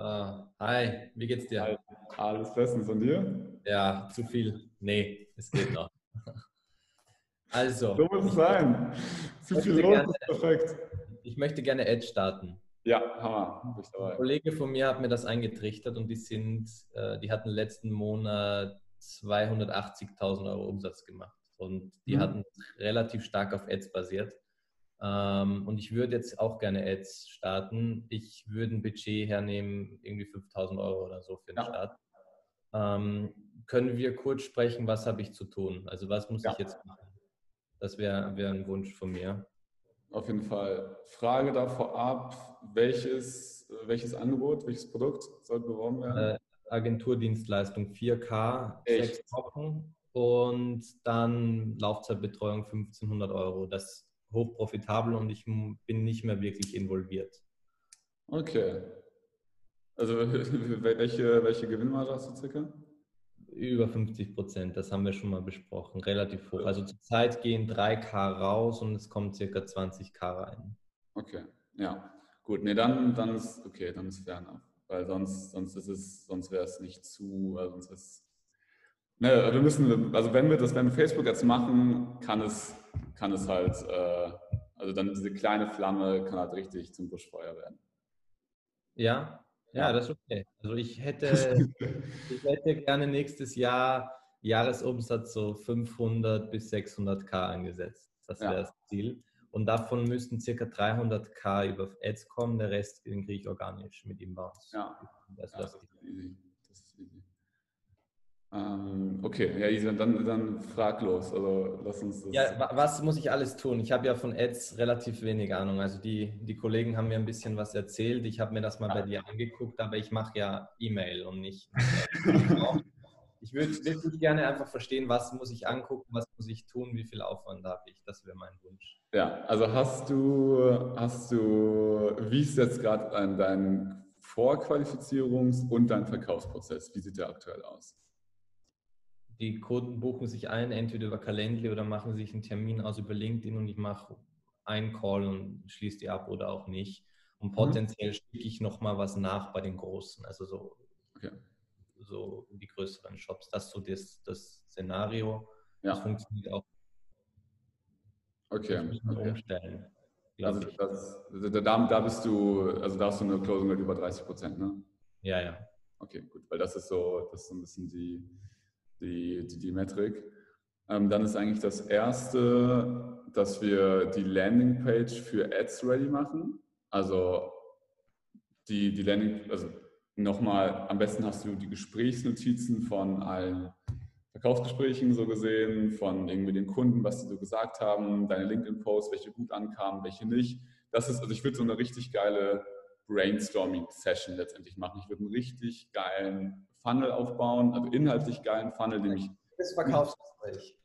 Uh, hi, wie geht's dir? Hi. Alles bestens und dir? Ja, zu viel. Nee, es geht noch. Also. So muss es sein. Zu viel los gerne, ist perfekt. Ich möchte gerne Edge starten. Ja, Hammer. Ein Kollege von mir hat mir das eingetrichtert und die sind, äh, die hatten letzten Monat 280.000 Euro Umsatz gemacht und die mhm. hatten relativ stark auf Ads basiert. Ähm, und ich würde jetzt auch gerne Ads starten. Ich würde ein Budget hernehmen, irgendwie 5000 Euro oder so für den ja. Start. Ähm, können wir kurz sprechen, was habe ich zu tun? Also was muss ja. ich jetzt machen? Das wäre wär ein Wunsch von mir. Auf jeden Fall. Frage da vorab, welches, welches Angebot, welches Produkt soll beworben werden? Äh, Agenturdienstleistung 4K, Echt? sechs Wochen und dann Laufzeitbetreuung 1500 Euro. Das hochprofitabel und ich bin nicht mehr wirklich involviert. Okay. Also welche, welche Gewinnmarge hast du circa? Über 50 Prozent, das haben wir schon mal besprochen, relativ hoch. Also zurzeit gehen 3K raus und es kommt circa 20K rein. Okay, ja. Gut, nee, dann, dann ist okay, dann ist fair enough. Weil sonst, sonst ist es, sonst wäre es nicht zu, also sonst ist Ne, wir müssen, also wenn wir das, wenn wir Facebook jetzt machen, kann es, kann es halt, äh, also dann diese kleine Flamme kann halt richtig zum Buschfeuer werden. Ja, ja, das ist okay. Also ich hätte, ich hätte gerne nächstes Jahr Jahresumsatz so 500 bis 600k angesetzt. Das wäre ja. das Ziel. Und davon müssten circa 300k über Ads kommen, der Rest den kriege ich organisch mit Inbounds. Ja, das, ja, das. Das ist easy. Ähm, okay, ja, Isa, dann, dann frag los. Also lass uns das. Ja, was muss ich alles tun? Ich habe ja von Ads relativ wenig Ahnung. Also die, die Kollegen haben mir ein bisschen was erzählt. Ich habe mir das mal bei dir angeguckt, aber ich mache ja E-Mail und nicht. ich würde wirklich gerne einfach verstehen, was muss ich angucken, was muss ich tun, wie viel Aufwand habe ich. Das wäre mein Wunsch. Ja, also hast du, hast du, wie ist jetzt gerade dein Vorqualifizierungs- und dein Verkaufsprozess? Wie sieht der aktuell aus? Die Kunden buchen sich ein, entweder über Calendly oder machen sich einen Termin aus über LinkedIn und ich mache einen Call und schließe die ab oder auch nicht. Und mhm. potenziell schicke ich nochmal was nach bei den Großen, also so, okay. so die größeren Shops. Das ist so das, das Szenario. Ja. Das funktioniert auch. Okay. okay. Umstellen. Also das, da, da bist du, also da hast du eine Closing Rate über 30 Prozent, ne? Ja, ja. Okay, gut, weil das ist so, das ist so ein bisschen die, die, die, die Metrik. Ähm, dann ist eigentlich das erste, dass wir die Landingpage für Ads ready machen. Also die, die Landing, also nochmal, am besten hast du die Gesprächsnotizen von allen Verkaufsgesprächen so gesehen, von irgendwie den Kunden, was sie so gesagt haben, deine LinkedIn-Posts, welche gut ankamen, welche nicht. Das ist, also ich würde so eine richtig geile Brainstorming-Session letztendlich machen. Ich würde einen richtig geilen Funnel aufbauen, also inhaltlich geilen Funnel, den ich. Das Verkaufsgespräch.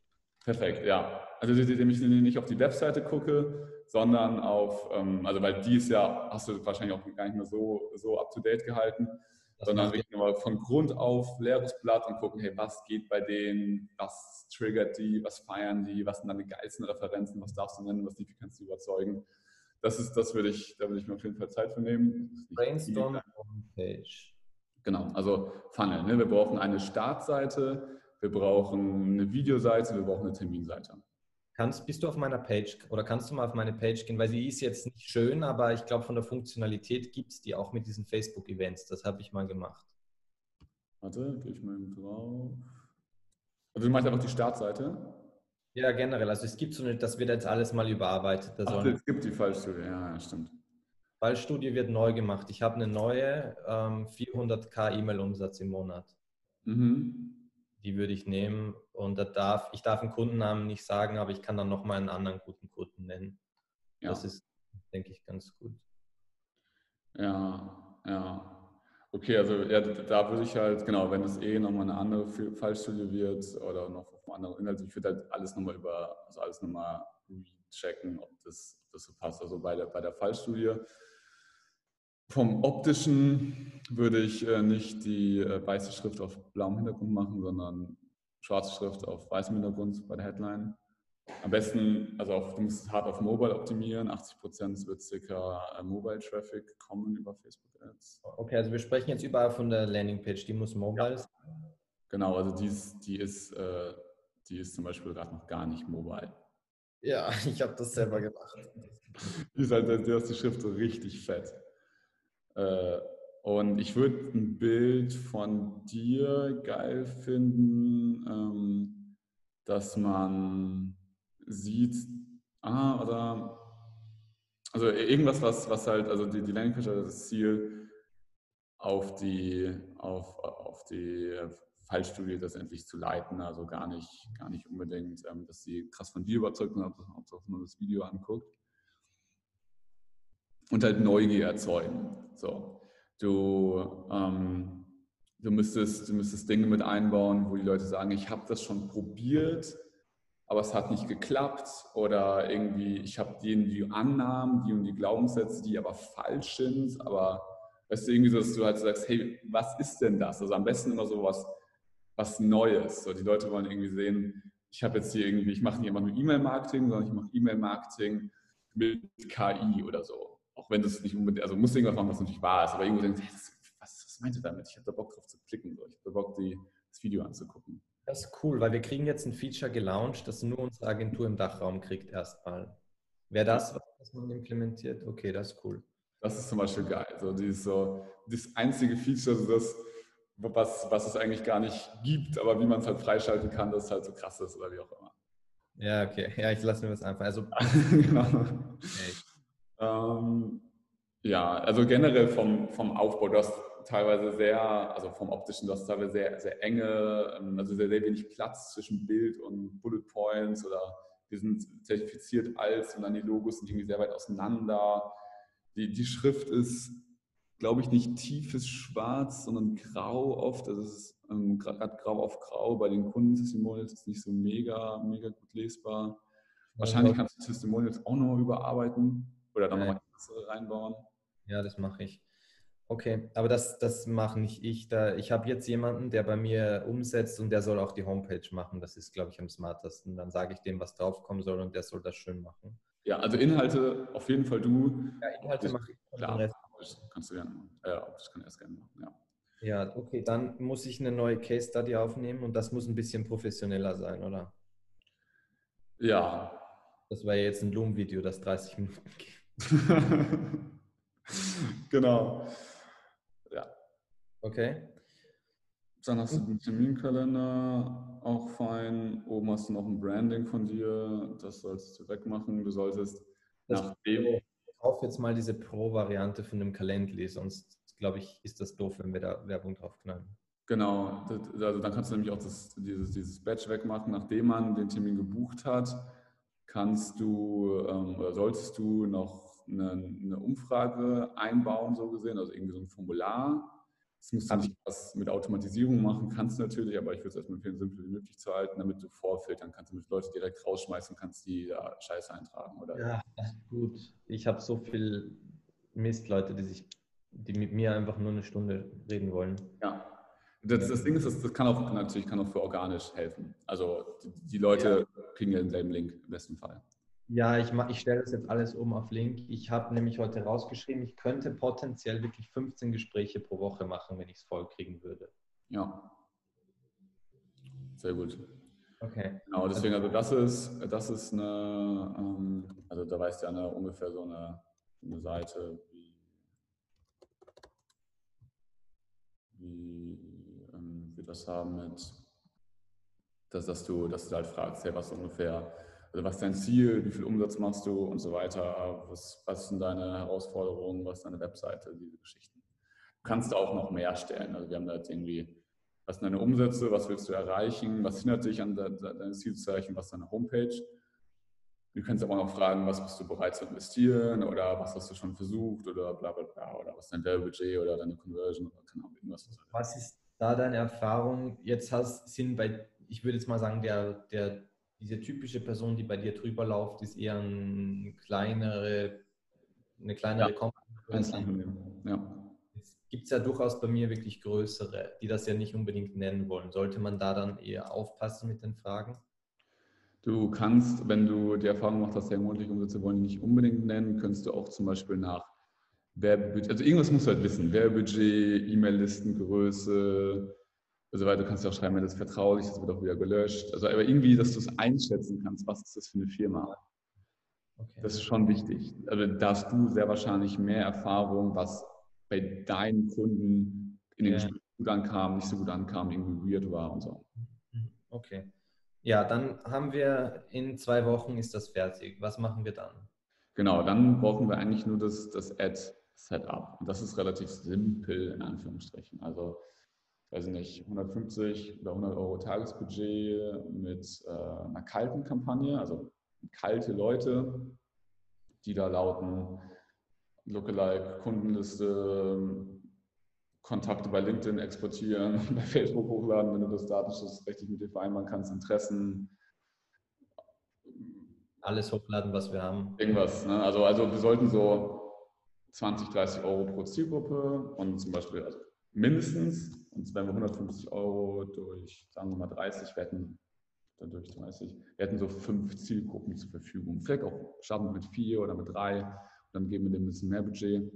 Perfekt, ja. Also indem ich nicht auf die Webseite gucke, sondern auf, ähm, also weil die ist ja, hast du wahrscheinlich auch gar nicht mehr so, so up to date gehalten, das sondern wirklich nur von Grund auf leeres Blatt und gucken, hey, was geht bei denen, was triggert die, was feiern die, was sind deine geilsten Referenzen, was darfst du nennen, was die kannst du überzeugen. Das ist, das würde ich, da würde ich mir auf jeden Fall Zeit für nehmen. Brainstorm Homepage. Genau, also Funnel. Ne? Wir brauchen eine Startseite, wir brauchen eine Videoseite, wir brauchen eine Terminseite. Kannst, bist du auf meiner Page oder kannst du mal auf meine Page gehen, weil sie ist jetzt nicht schön, aber ich glaube von der Funktionalität gibt es die auch mit diesen Facebook-Events. Das habe ich mal gemacht. Warte, gehe ich mal drauf. Also du meinst einfach die Startseite? Ja, generell. Also es gibt so nicht, das wird jetzt alles mal überarbeitet. Ach, es gibt die Fallstudie, ja, ja, stimmt. Fallstudie wird neu gemacht. Ich habe eine neue ähm, 400k E-Mail-Umsatz im Monat. Mhm. Die würde ich nehmen und da darf, ich darf einen Kundennamen nicht sagen, aber ich kann dann nochmal einen anderen guten Kunden nennen. Ja. Das ist, denke ich, ganz gut. Ja, ja. Okay, also ja, da würde ich halt, genau, wenn es eh nochmal eine andere Fallstudie wird oder noch auf einem anderen Inhalt, ich würde halt alles nochmal über, also alles nochmal rechecken, ob das, ob das so passt. Also bei der, bei der Fallstudie vom optischen würde ich äh, nicht die äh, weiße Schrift auf blauem Hintergrund machen, sondern schwarze Schrift auf weißem Hintergrund bei der Headline. Am besten, also auch, du musst hart auf Mobile optimieren. 80 Prozent wird circa äh, Mobile Traffic kommen über Facebook Ads. Okay, also wir sprechen jetzt überall von der Landingpage, die muss mobile ja. sein. Genau, also die ist, die ist, äh, die ist zum Beispiel gerade noch gar nicht mobile. Ja, ich habe das selber gemacht. die ist halt, da ist die Schrift so richtig fett. Äh, und ich würde ein Bild von dir geil finden, ähm, dass man sieht, ah, oder also irgendwas, was, was halt, also die, die Landingpage hat das Ziel, auf die, auf, auf die Fallstudie das endlich zu leiten, also gar nicht, gar nicht unbedingt, ähm, dass sie krass von dir überzeugt sind, ob man das Video anguckt. Und halt Neugier erzeugen. So. Du, ähm, du, müsstest, du müsstest Dinge mit einbauen, wo die Leute sagen, ich habe das schon probiert, aber es hat nicht geklappt oder irgendwie, ich habe die und die Annahmen, die und die Glaubenssätze, die aber falsch sind, aber weißt du, irgendwie so, dass du halt sagst, hey, was ist denn das? Also am besten immer so was, was Neues. So, die Leute wollen irgendwie sehen, ich habe jetzt hier irgendwie, ich mache nicht immer nur E-Mail-Marketing, sondern ich mache E-Mail-Marketing mit KI oder so. Auch wenn das nicht unbedingt, also muss irgendwas machen, was natürlich wahr ist, aber irgendwo denkst, hey, was, was meint ihr damit? Ich habe da Bock drauf zu klicken, so. ich habe da Bock, die, das Video anzugucken. Das ist cool, weil wir kriegen jetzt ein Feature gelauncht, das nur unsere Agentur im Dachraum kriegt erstmal. Wäre das, was man implementiert? Okay, das ist cool. Das ist zum Beispiel geil. So, dieses, so, das einzige Feature, so das, was, was es eigentlich gar nicht gibt, aber wie man es halt freischalten kann, das halt so krass ist oder wie auch immer. Ja, okay. Ja, ich lasse mir das einfach. Also, genau. Okay. Ähm, ja, also generell vom, vom Aufbau, du hast teilweise sehr, also vom optischen, du hast teilweise sehr, sehr enge, ähm, also sehr, sehr wenig Platz zwischen Bild und Bullet Points oder wir sind zertifiziert als und dann die Logos sind irgendwie sehr weit auseinander. Die, die Schrift ist, glaube ich, nicht tiefes Schwarz, sondern grau oft. Also es ist ähm, gerade grau auf grau. Bei den Kunden-Testimonials ist nicht so mega, mega gut lesbar. Wahrscheinlich kannst du Testimonials auch nochmal überarbeiten oder dann nochmal reinbauen. Ja, das mache ich. Okay, aber das, das mache nicht ich. Da, ich habe jetzt jemanden, der bei mir umsetzt und der soll auch die Homepage machen. Das ist, glaube ich, am smartesten. Dann sage ich dem, was draufkommen soll und der soll das schön machen. Ja, also Inhalte auf jeden Fall du. Ja, Inhalte mache ich. Klar, kannst du gerne machen. Ja, das kann erst gerne machen, ja. Ja, okay, dann muss ich eine neue Case Study aufnehmen und das muss ein bisschen professioneller sein, oder? Ja. Das war ja jetzt ein Loom-Video, das 30 Minuten geht. genau. Okay. Dann hast du den Terminkalender, auch fein. Oben hast du noch ein Branding von dir, das solltest du wegmachen. Du solltest das nachdem. Ich kaufe jetzt mal diese Pro-Variante von dem Calendly, sonst glaube ich, ist das doof, wenn wir da Werbung draufknallen. Genau, also dann kannst du nämlich auch das, dieses, dieses Badge wegmachen, nachdem man den Termin gebucht hat, kannst du ähm, oder solltest du noch eine, eine Umfrage einbauen, so gesehen, also irgendwie so ein Formular das musst du nicht was mit Automatisierung machen, kannst du natürlich, aber ich würde es erstmal empfehlen, simpel wie möglich zu halten, damit du vorfiltern kannst, damit Leute direkt rausschmeißen kannst, die da Scheiße eintragen. Oder ja, gut. Ich habe so viel Mist, Leute, die sich, die mit mir einfach nur eine Stunde reden wollen. Ja. Das, das Ding ist, das, das, kann auch natürlich kann auch für organisch helfen. Also die, die Leute ja. kriegen ja denselben Link im besten Fall. Ja, ich, ich stelle das jetzt alles um auf Link. Ich habe nämlich heute rausgeschrieben, ich könnte potenziell wirklich 15 Gespräche pro Woche machen, wenn ich es voll kriegen würde. Ja. Sehr gut. Okay. Genau, deswegen, also das ist, das ist eine, ähm, also da weißt du ja eine, ungefähr so eine, eine Seite, wie, wie ähm, wir das haben mit, dass, dass, du, dass du halt fragst, hey, was ungefähr also was ist dein Ziel, wie viel Umsatz machst du? Und so weiter, was, was sind deine Herausforderungen, was ist deine Webseite, diese Geschichten. Du kannst auch noch mehr stellen. Also wir haben da jetzt irgendwie, was sind deine Umsätze, was willst du erreichen, was hindert dich an deinem Ziel zu erreichen, was ist deine Homepage. Du kannst aber auch noch fragen, was bist du bereit zu investieren? Oder was hast du schon versucht? Oder bla bla bla. Oder was ist dein Werbebudget? Oder deine Conversion? Oder keine Ahnung, irgendwas. Was ist da deine Erfahrung? Jetzt hast, sind bei, ich würde jetzt mal sagen, der, der diese typische Person, die bei dir drüber läuft, ist eher ein kleinere, eine kleinere ja. Company. Ja. Es gibt ja durchaus bei mir wirklich größere, die das ja nicht unbedingt nennen wollen. Sollte man da dann eher aufpassen mit den Fragen? Du kannst, wenn du die Erfahrung gemacht hast, ja, monatliche Umsätze wollen die nicht unbedingt nennen, könntest du auch zum Beispiel nach Werbebudget, also irgendwas musst du halt wissen, Werbebudget, E-Mail-Listengröße und so weiter. Du kannst ja auch schreiben, wenn das vertraulich ist, wird auch wieder gelöscht. Also aber irgendwie, dass du es einschätzen kannst, was ist das für eine Firma. Okay. Das ist schon wichtig. Also da hast du sehr wahrscheinlich mehr Erfahrung, was bei deinen Kunden in den ja. Gesprächen gut ankam, nicht so gut ankam, irgendwie weird war und so. Okay. Ja, dann haben wir in zwei Wochen ist das fertig. Was machen wir dann? Genau, dann brauchen wir eigentlich nur das, das Ad-Setup. Und das ist relativ simpel in Anführungsstrichen. Also, weiß ich nicht, 150 oder 100 Euro Tagesbudget mit äh, einer kalten Kampagne, also kalte Leute, die da lauten Lookalike, Kundenliste, Kontakte bei LinkedIn exportieren, bei Facebook hochladen, wenn du das Datenschutz richtig mit dir vereinbaren kannst, Interessen. Alles hochladen, was wir haben. Irgendwas. Ne? Also, also wir sollten so 20, 30 Euro pro Zielgruppe und zum Beispiel also mindestens, und wenn wir 150 Euro durch, sagen wir mal 30, wir hätten durch 30, wir hätten so fünf Zielgruppen zur Verfügung. Vielleicht auch starten mit vier oder mit drei, dann geben wir dem ein bisschen mehr Budget.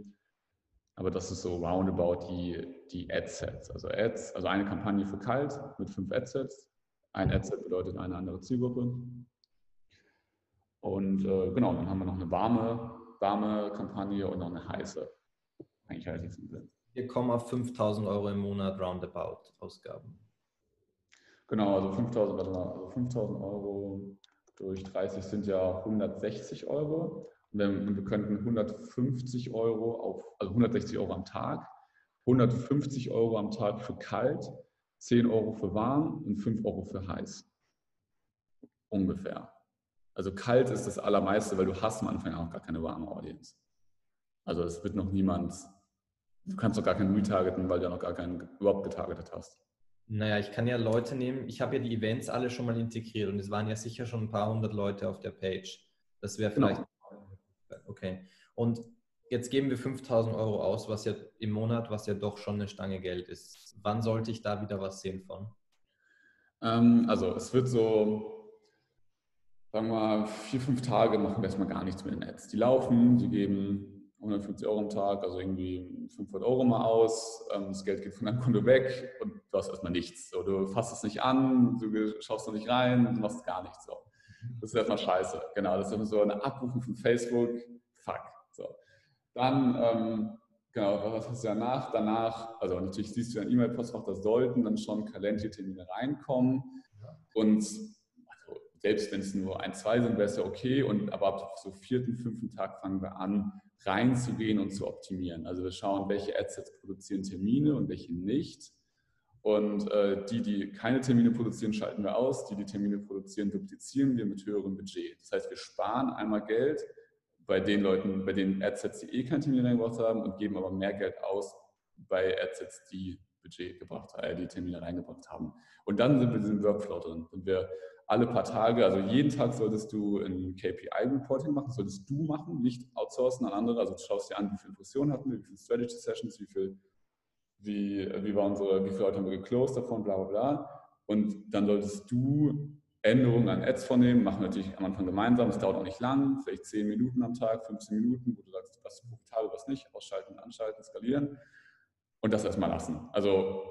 Aber das ist so roundabout die, die Ad-Sets. Also Ads, also eine Kampagne für kalt mit fünf Ad-Sets. Ein Ad-Set bedeutet eine andere Zielgruppe. Und äh, genau, dann haben wir noch eine warme, warme Kampagne und noch eine heiße. Eigentlich relativ simpel. Wir kommen auf 5000 Euro im Monat roundabout Ausgaben. Genau, also 5000, also 5000 Euro durch 30 sind ja 160 Euro. Und wir könnten 150 Euro auf, also 160 Euro am Tag, 150 Euro am Tag für kalt, 10 Euro für warm und 5 Euro für heiß. Ungefähr. Also kalt ist das allermeiste, weil du hast am Anfang auch gar keine warme Audience. Also es wird noch niemand, du kannst doch gar keinen retargeten, weil du ja noch gar keinen überhaupt getargetet hast. Naja, ich kann ja Leute nehmen, ich habe ja die Events alle schon mal integriert und es waren ja sicher schon ein paar hundert Leute auf der Page. Das wäre genau. vielleicht genau. Okay. Und jetzt geben wir 5000 Euro aus, was ja im Monat, was ja doch schon eine Stange Geld ist. Wann sollte ich da wieder was sehen von? Ähm, also es wird so, sagen wir mal, vier, fünf Tage machen wir erstmal gar nichts mit den Ads. Die laufen, die geben 150 Euro am Tag, also irgendwie 500 Euro mal aus. Ähm, das Geld geht von deinem Konto weg und du hast erstmal nichts. So, du fasst es nicht an, du schaust da nicht rein, du machst gar nichts. So. Das ist erstmal scheiße. Genau, das ist so eine Abrufung von Facebook. Fuck. So. Dann, ähm, genau, was hast du danach? Danach, also natürlich siehst du ein E-Mail-Postfach, da sollten dann schon Calendly-Termine reinkommen. Und also, selbst wenn es nur ein, zwei sind, wäre es ja okay. Und aber ab so vierten, fünften Tag fangen wir an, reinzugehen und zu optimieren. Also wir schauen, welche Adsets produzieren Termine und welche nicht und äh, die, die keine Termine produzieren, schalten wir aus. Die, die Termine produzieren, duplizieren wir mit höherem Budget. Das heißt, wir sparen einmal Geld bei den Leuten, bei den Adsets, die eh keinen Termin reingebracht haben und geben aber mehr Geld aus bei Adsets, die Budget gebracht äh, die Termine reingebracht haben. Und dann sind wir in diesem Workflow drin. Und wir alle paar Tage, also jeden Tag solltest du ein KPI-Reporting machen, solltest du machen, nicht outsourcen an andere. Also du schaust dir an, wie viele Impressionen hatten wir, wie viele Strategy Sessions, wie viel wie, wie, war unsere, wie viele Leute haben wir geclosed davon, bla bla bla. Und dann solltest du Änderungen an Ads vornehmen, machen wir natürlich am Anfang gemeinsam, es dauert auch nicht lang, vielleicht 10 Minuten am Tag, 15 Minuten, wo du sagst, was ist profitabel, was nicht, ausschalten, anschalten, skalieren und das erstmal lassen. Also,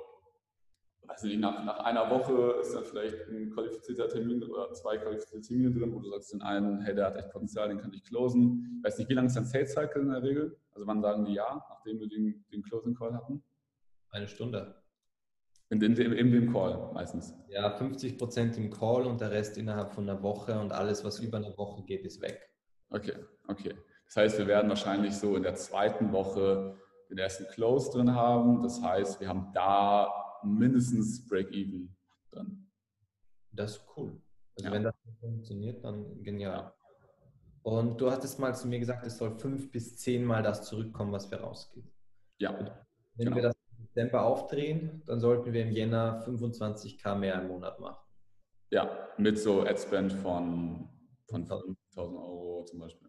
weiß nicht, nach, nach einer Woche ist dann vielleicht ein qualifizierter Termin oder zwei qualifizierte Termine drin, wo du sagst den einen, hey, der hat echt Potenzial, den kann ich closen. Ich weiß nicht, wie lange ist dein Sales Cycle in der Regel? Also wann sagen die ja, nachdem wir den, den Closing Call hatten? Eine Stunde. In, in, in, dem Call meistens. Ja, 50 Prozent im Call und der Rest innerhalb von einer Woche und alles, was über eine Woche geht, ist weg. Okay, okay. Das heißt, wir werden wahrscheinlich so in der zweiten Woche den ersten Close drin haben. Das heißt, wir haben da mindestens Break-Even drin. Das ist cool. Also ja. wenn das funktioniert, dann genial. Und du hattest mal zu mir gesagt, es soll fünf bis zehn Mal das zurückkommen, was wir rausgeben. Ja. Wenn genau. wir das Dezember aufdrehen, dann sollten wir im Jänner 25k mehr im Monat machen. Ja, mit so Adspend von, von 5000 Euro zum Beispiel.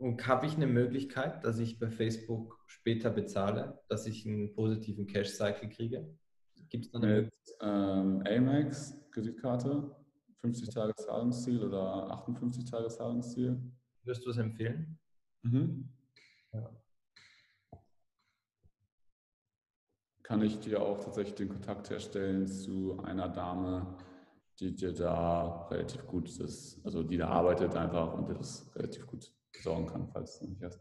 Und habe ich eine Möglichkeit, dass ich bei Facebook später bezahle, dass ich einen positiven Cash-Cycle kriege? Gibt es dann eine Mit ähm, Amex, Kreditkarte, 50 Tage Zahlungsziel oder 58 Tage Zahlungsziel. Wirst du es empfehlen? Mhm. Ja. Kann ich dir auch tatsächlich den Kontakt herstellen zu einer Dame, die dir da relativ gut ist, also die da arbeitet einfach und dir das relativ gut besorgen kann, falls du nicht hast.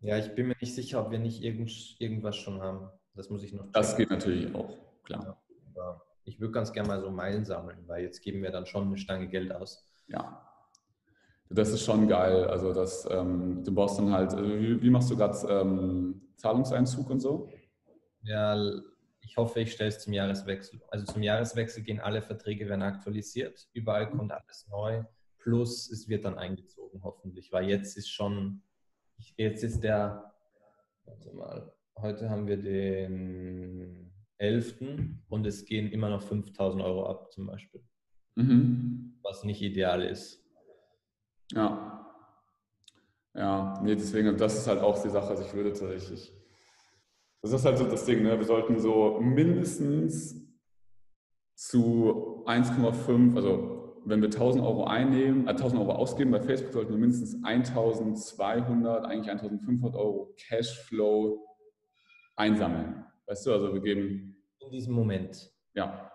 Ja, ich bin mir nicht sicher, ob wir nicht irgend, irgendwas schon haben. Das muss ich noch. Checken. Das geht natürlich auch, klar. Ja, ich würde ganz gerne mal so Meilen sammeln, weil jetzt geben wir dann schon eine Stange Geld aus. Ja. Das ist schon geil. Also das, ähm, du brauchst dann halt, also wie, wie, machst du gerade ähm, Zahlungseinzug und so? Ja, ich hoffe, ich stelle es zum Jahreswechsel. Also zum Jahreswechsel gehen alle Verträge werden aktualisiert, überall kommt alles neu, plus es wird dann eingezogen, hoffentlich, weil jetzt ist schon, jetzt ist der, warte mal, heute haben wir den 11. und es gehen immer noch 5000 Euro ab zum Beispiel, mhm. was nicht ideal ist. Ja. Ja, nee, deswegen, das ist halt auch die Sache, also ich würde tatsächlich das ist halt so das Ding, ne? wir sollten so mindestens zu 1,5, also wenn wir 1000 Euro einnehmen, äh, 1000 Euro ausgeben bei Facebook, sollten wir mindestens 1200, eigentlich 1500 Euro Cashflow einsammeln. Weißt du, also wir geben. In diesem Moment. Ja.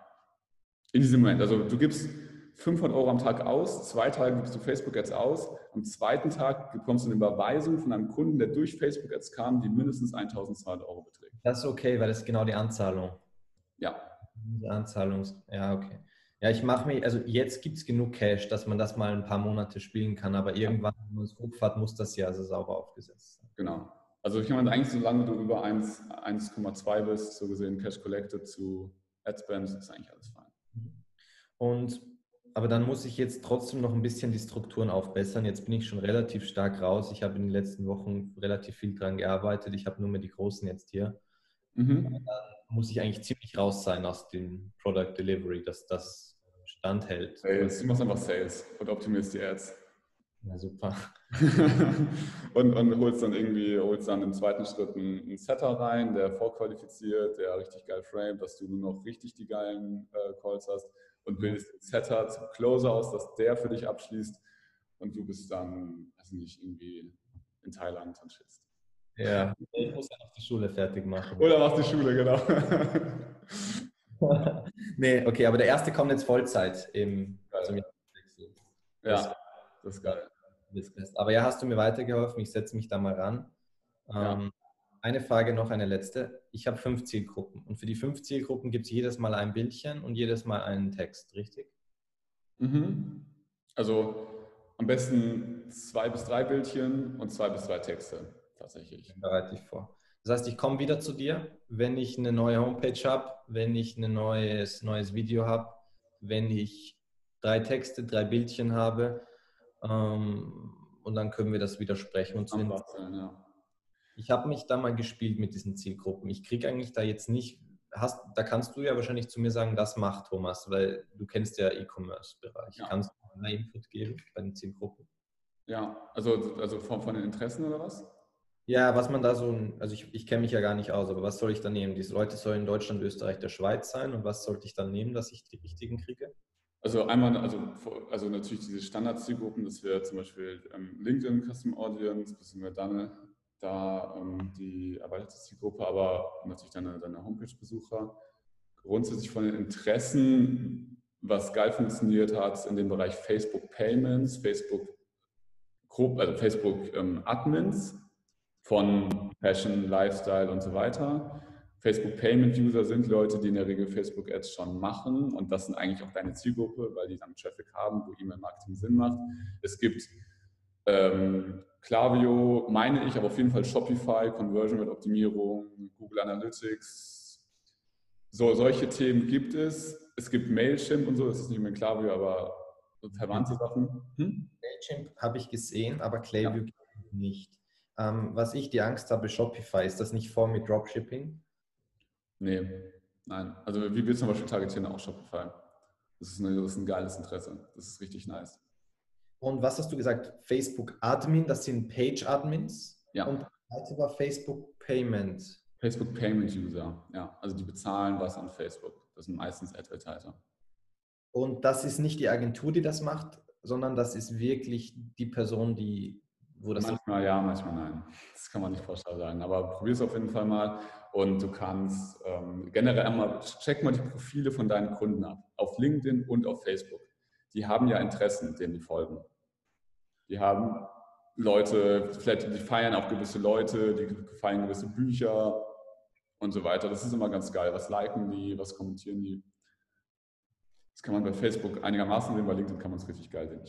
In diesem Moment. Also du gibst 500 Euro am Tag aus, zwei Tage gibst du Facebook Ads aus, am zweiten Tag bekommst du eine Überweisung von einem Kunden, der durch Facebook Ads kam, die mindestens 1200 Euro beträgt. Das ist okay, weil das ist genau die Anzahlung. Ja. Die Anzahlung, ja, okay. Ja, ich mache mich, also jetzt gibt es genug Cash, dass man das mal ein paar Monate spielen kann, aber irgendwann, wenn man es hochfahrt, muss das ja also sauber aufgesetzt sein. Genau. Also ich meine, eigentlich solange du über 1,2 bist, so gesehen Cash Collected zu Adspend, ist eigentlich alles fein. Und aber dann muss ich jetzt trotzdem noch ein bisschen die Strukturen aufbessern. Jetzt bin ich schon relativ stark raus. Ich habe in den letzten Wochen relativ viel dran gearbeitet. Ich habe nur mehr die Großen jetzt hier. Mhm. Dann muss ich eigentlich ziemlich raus sein aus dem Product Delivery, dass das standhält. Sales. Du machst einfach Sales und optimierst die Ads. Ja, super. und, und holst dann irgendwie, holst dann im zweiten Schritt einen, einen, Setter rein, der vorqualifiziert, der richtig geil framed, dass du nur noch richtig die geilen äh, Calls hast und bildest den Setter zum Closer aus, dass der für dich abschließt und du bist dann, weiß nicht, irgendwie in Thailand und chillst. Ja, ich muss ja noch die Schule fertig machen. Oder machst die Schule, genau. nee, okay, aber der erste kommt jetzt Vollzeit im also Ja, das ist geil. Aber ja, hast du mir weitergeholfen, ich setze mich da mal ran. Ja. Ähm, eine Frage noch, eine letzte. Ich habe fünf Zielgruppen und für die fünf Zielgruppen gibt es jedes Mal ein Bildchen und jedes Mal einen Text, richtig? Mhm. Also am besten zwei bis drei Bildchen und zwei bis drei Texte tatsächlich. Bereite ich vor. Das heißt, ich komme wieder zu dir, wenn ich eine neue Homepage habe, wenn ich ein neues, neues Video habe, wenn ich drei Texte, drei Bildchen habe ähm, und dann können wir das wieder sprechen. Und zu den, ja. Ich habe mich da mal gespielt mit diesen Zielgruppen. Ich kriege eigentlich da jetzt nicht, hast, da kannst du ja wahrscheinlich zu mir sagen, das macht Thomas, weil du kennst ja E-Commerce-Bereich. Ja. Kannst du mal Input geben bei den Zielgruppen? Ja, also, also von, von den Interessen oder was? Ja, was man da so, also ich, ich kenne mich ja gar nicht aus, aber was soll ich da nehmen? Diese Leute sollen in Deutschland, Österreich, der Schweiz sein und was sollte ich dann nehmen, dass ich die richtigen kriege? Also einmal, also, also natürlich diese Standard-Zielgruppen, das wäre zum Beispiel ähm, LinkedIn Custom Audience, bisschen mehr dann da ähm, die erweiterte Zielgruppe, aber natürlich deine, deine Homepage-Besucher. Grundsätzlich von den Interessen, was geil funktioniert hat, in dem Bereich Facebook Payments, Facebook, also Facebook ähm, Admins von Fashion, Lifestyle und so weiter. Facebook Payment User sind Leute, die in der Regel Facebook Ads schon machen und das sind eigentlich auch deine Zielgruppe, weil die dann Traffic haben, wo E-Mail-Marketing Sinn macht. Es gibt ähm, Klaviyo meine ich, aber auf jeden Fall Shopify, Conversion Rate Optimierung, Google Analytics. So, solche Themen gibt es. Es gibt Mailchimp und so, das ist nicht mehr Klaviyo, aber verwandte Sachen. Hm? Mailchimp habe ich gesehen, aber Klaviyo ja. nicht. Ähm, was ich die Angst habe, Shopify, ist das nicht vor mit Dropshipping? Nee, nein. Also wie wir zum Beispiel targetieren auch Shopify. Das ist, eine, das ist ein geiles Interesse. Das ist richtig nice. Und was hast du gesagt? Facebook Admin, das sind Page Admins. Ja. Und das war Facebook Payment. Facebook Payment User, ja. Also die bezahlen was an Facebook. Das sind meistens Advertiser. Und das ist nicht die Agentur, die das macht, sondern das ist wirklich die Person, die, wo das. Manchmal ja, manchmal nein. Das kann man nicht pauschal sagen. Aber probier es auf jeden Fall mal. Und du kannst ähm, generell einmal, check mal die Profile von deinen Kunden ab. Auf LinkedIn und auf Facebook. Die haben ja Interessen, denen die folgen. Die haben Leute, vielleicht die feiern auch gewisse Leute, die feiern gewisse Bücher und so weiter. Das ist immer ganz geil. Was liken die, was kommentieren die? Das kann man bei Facebook einigermaßen sehen, bei LinkedIn kann man es richtig geil sehen.